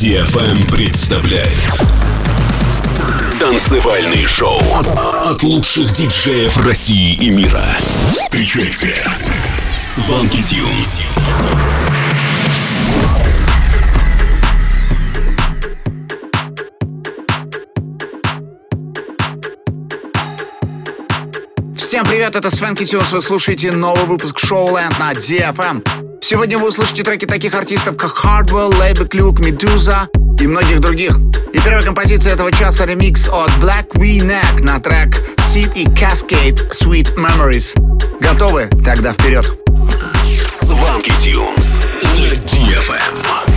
DFM представляет Танцевальный шоу от лучших диджеев России и мира. Встречайте Сванки Тюнс. Всем привет, это Свенки Тюнс, вы слушаете новый выпуск Showland на DFM. Сегодня вы услышите треки таких артистов, как Hardwell, Лейбек Клюк, Medusa и многих других. И первая композиция этого часа ремикс от Black V-Neck на трек Seed и Cascade Sweet Memories. Готовы? Тогда вперед. Сванки Тюнс на DFM.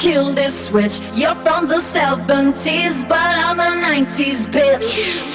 kill this switch. You're from the 70s, but I'm a 90s bitch.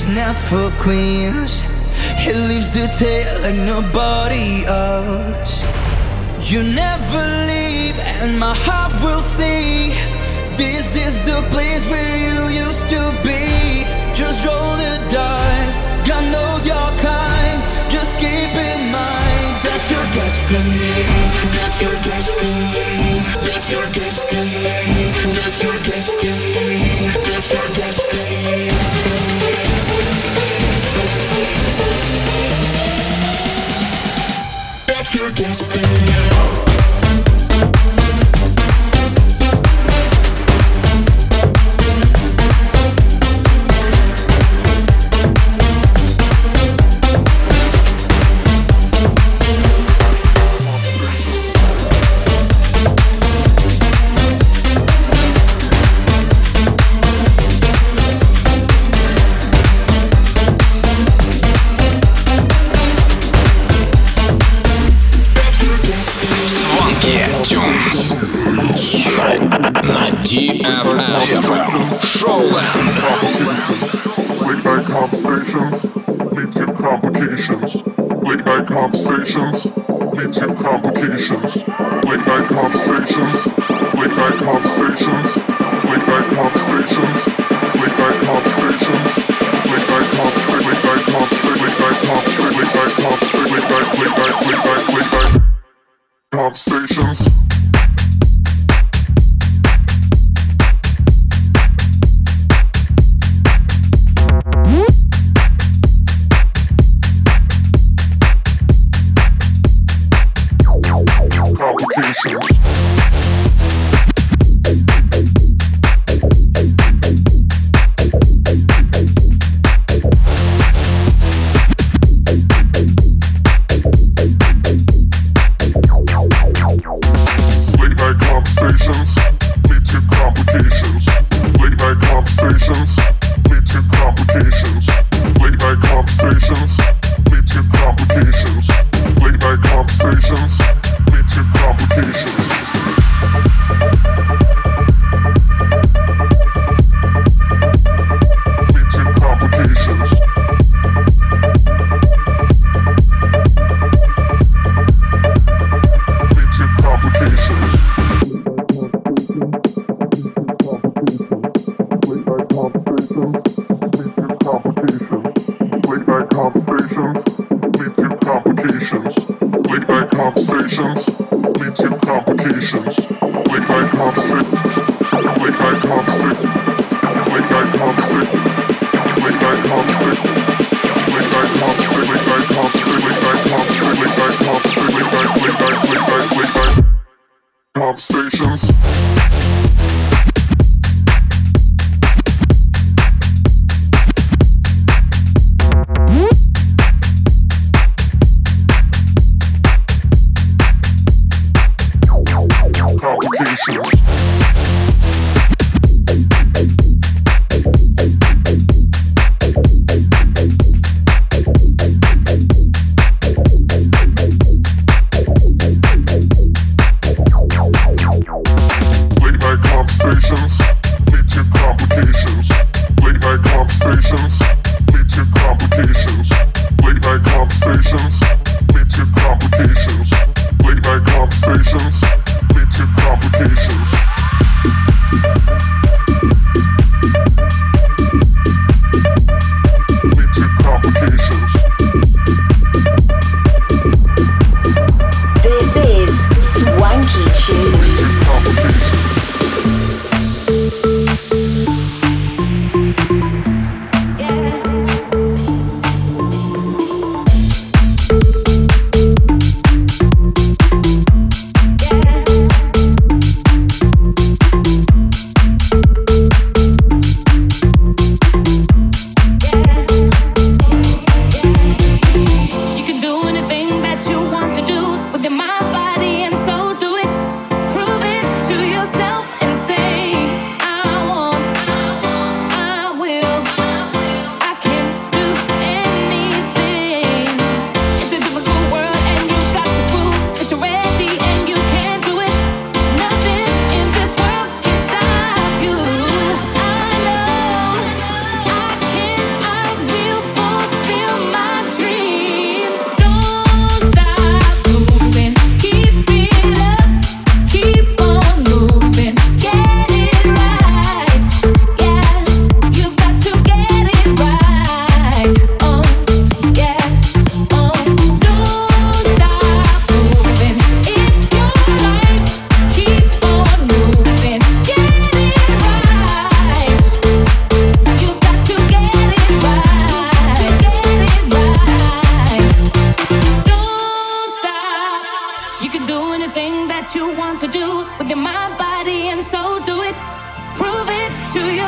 Is not for queens. He leaves the tale like nobody else. You never leave, and my heart will see. This is the place where you used to be. Just roll the dice. God knows your kind. Just keep in mind that's your destiny. That's your destiny. That's your destiny. That's your destiny. That's your destiny. That's your destiny.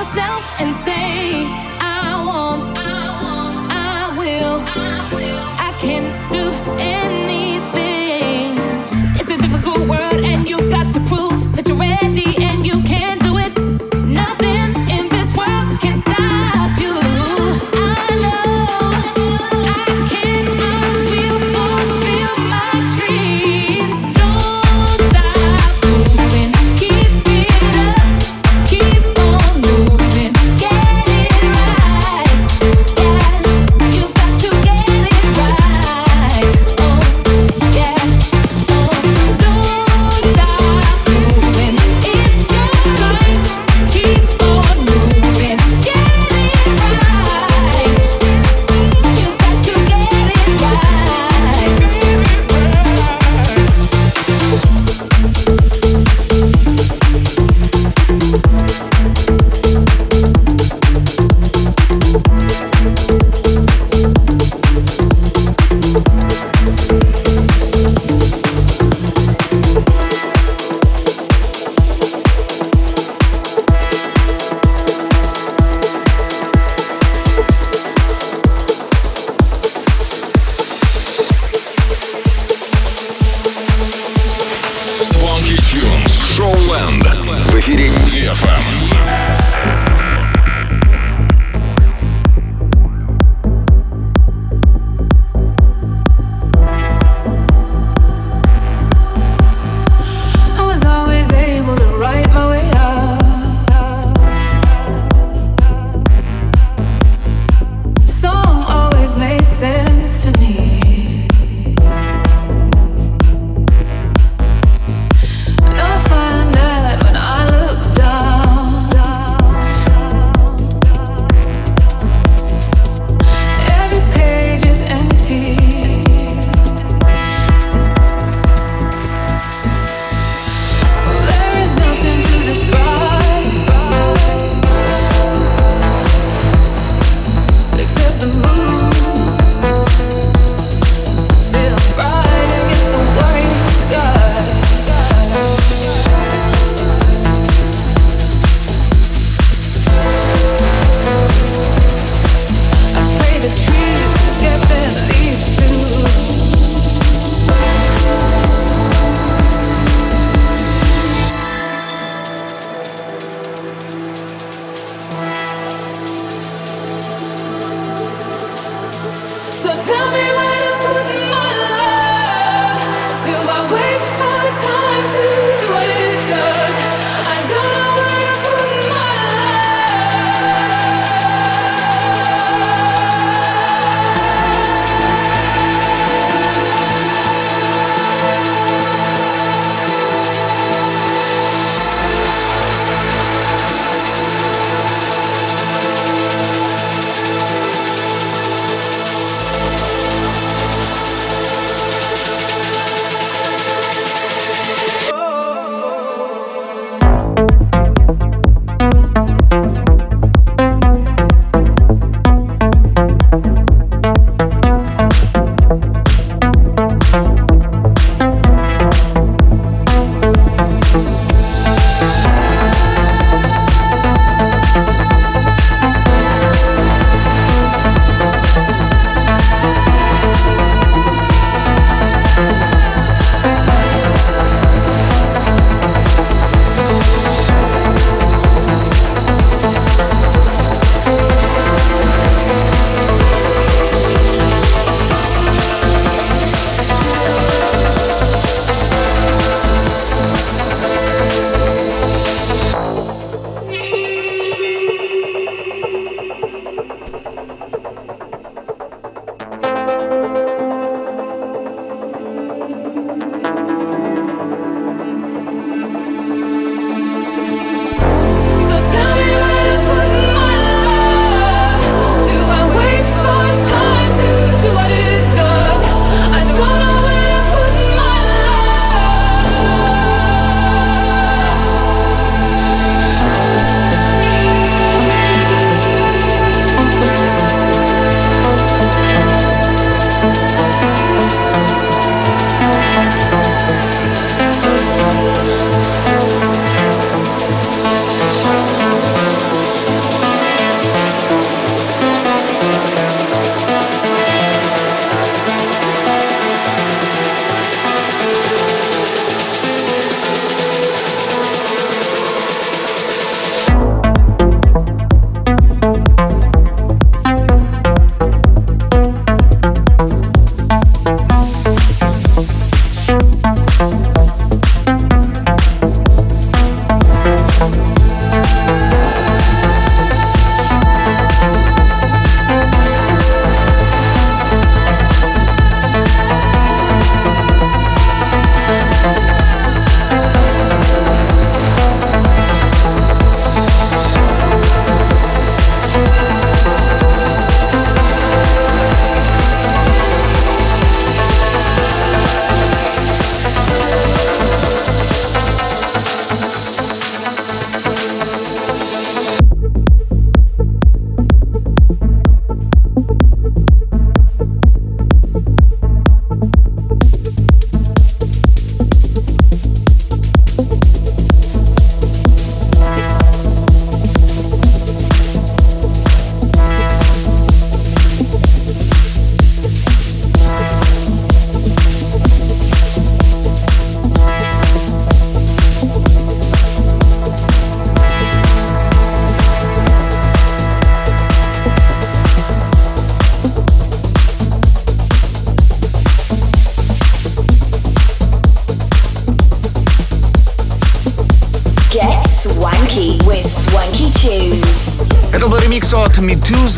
It right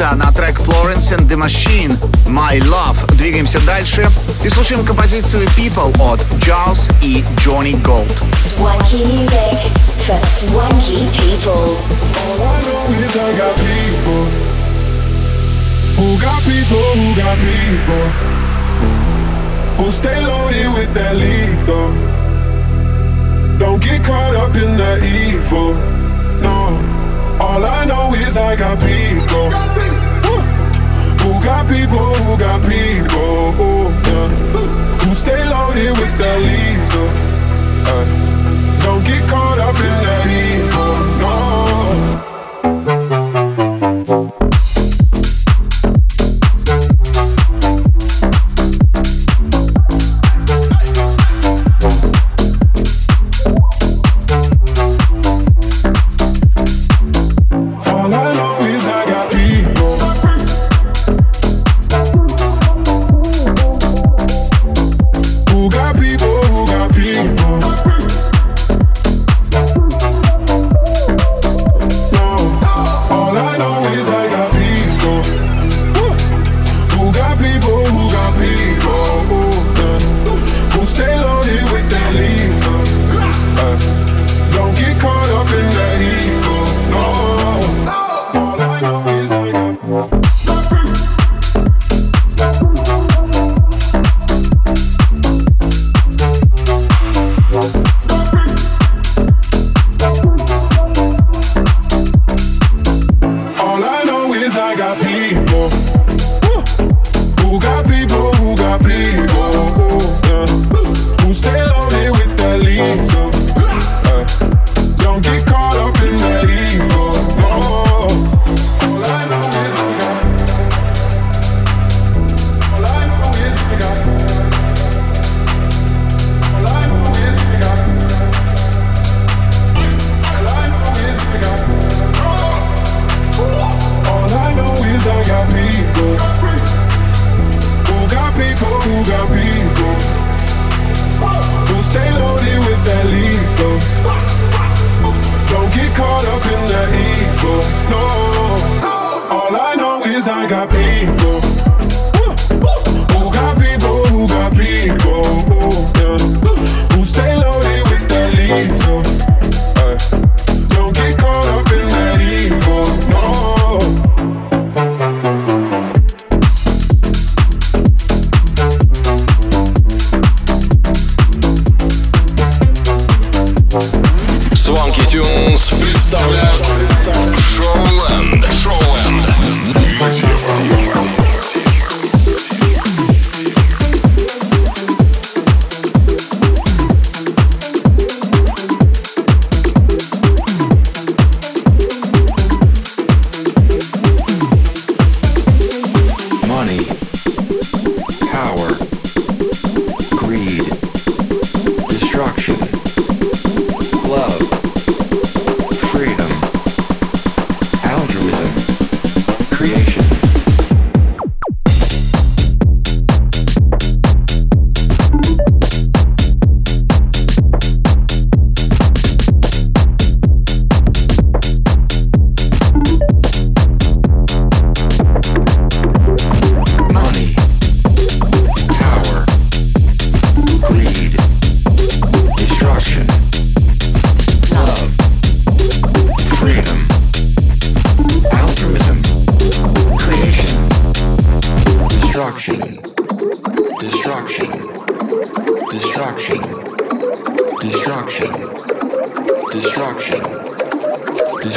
Рита на трек Florence and the Machine My Love. Двигаемся дальше и слушаем композицию People от Jaws и Johnny Gold. I got people. Got people. Who stay loaded with that lethal. Don't get caught up in the evil. No. All I know is I got people got people who got people oh, yeah, who stay loaded with the lethal. Uh, don't get caught up in that evil.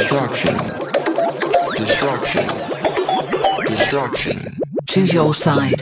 Destruction. Destruction. Destruction. Choose your side.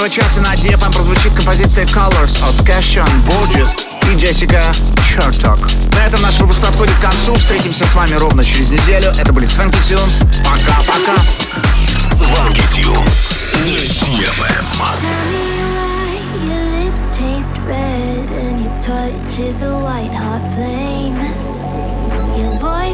этого часа на DFM прозвучит композиция Colors от Cashion Borges и Джессика Черток. На этом наш выпуск подходит к концу. Встретимся с вами ровно через неделю. Это были Свенки Тюнс. Пока-пока. Свенки Тюнс. Не DFM. taste a white hot flame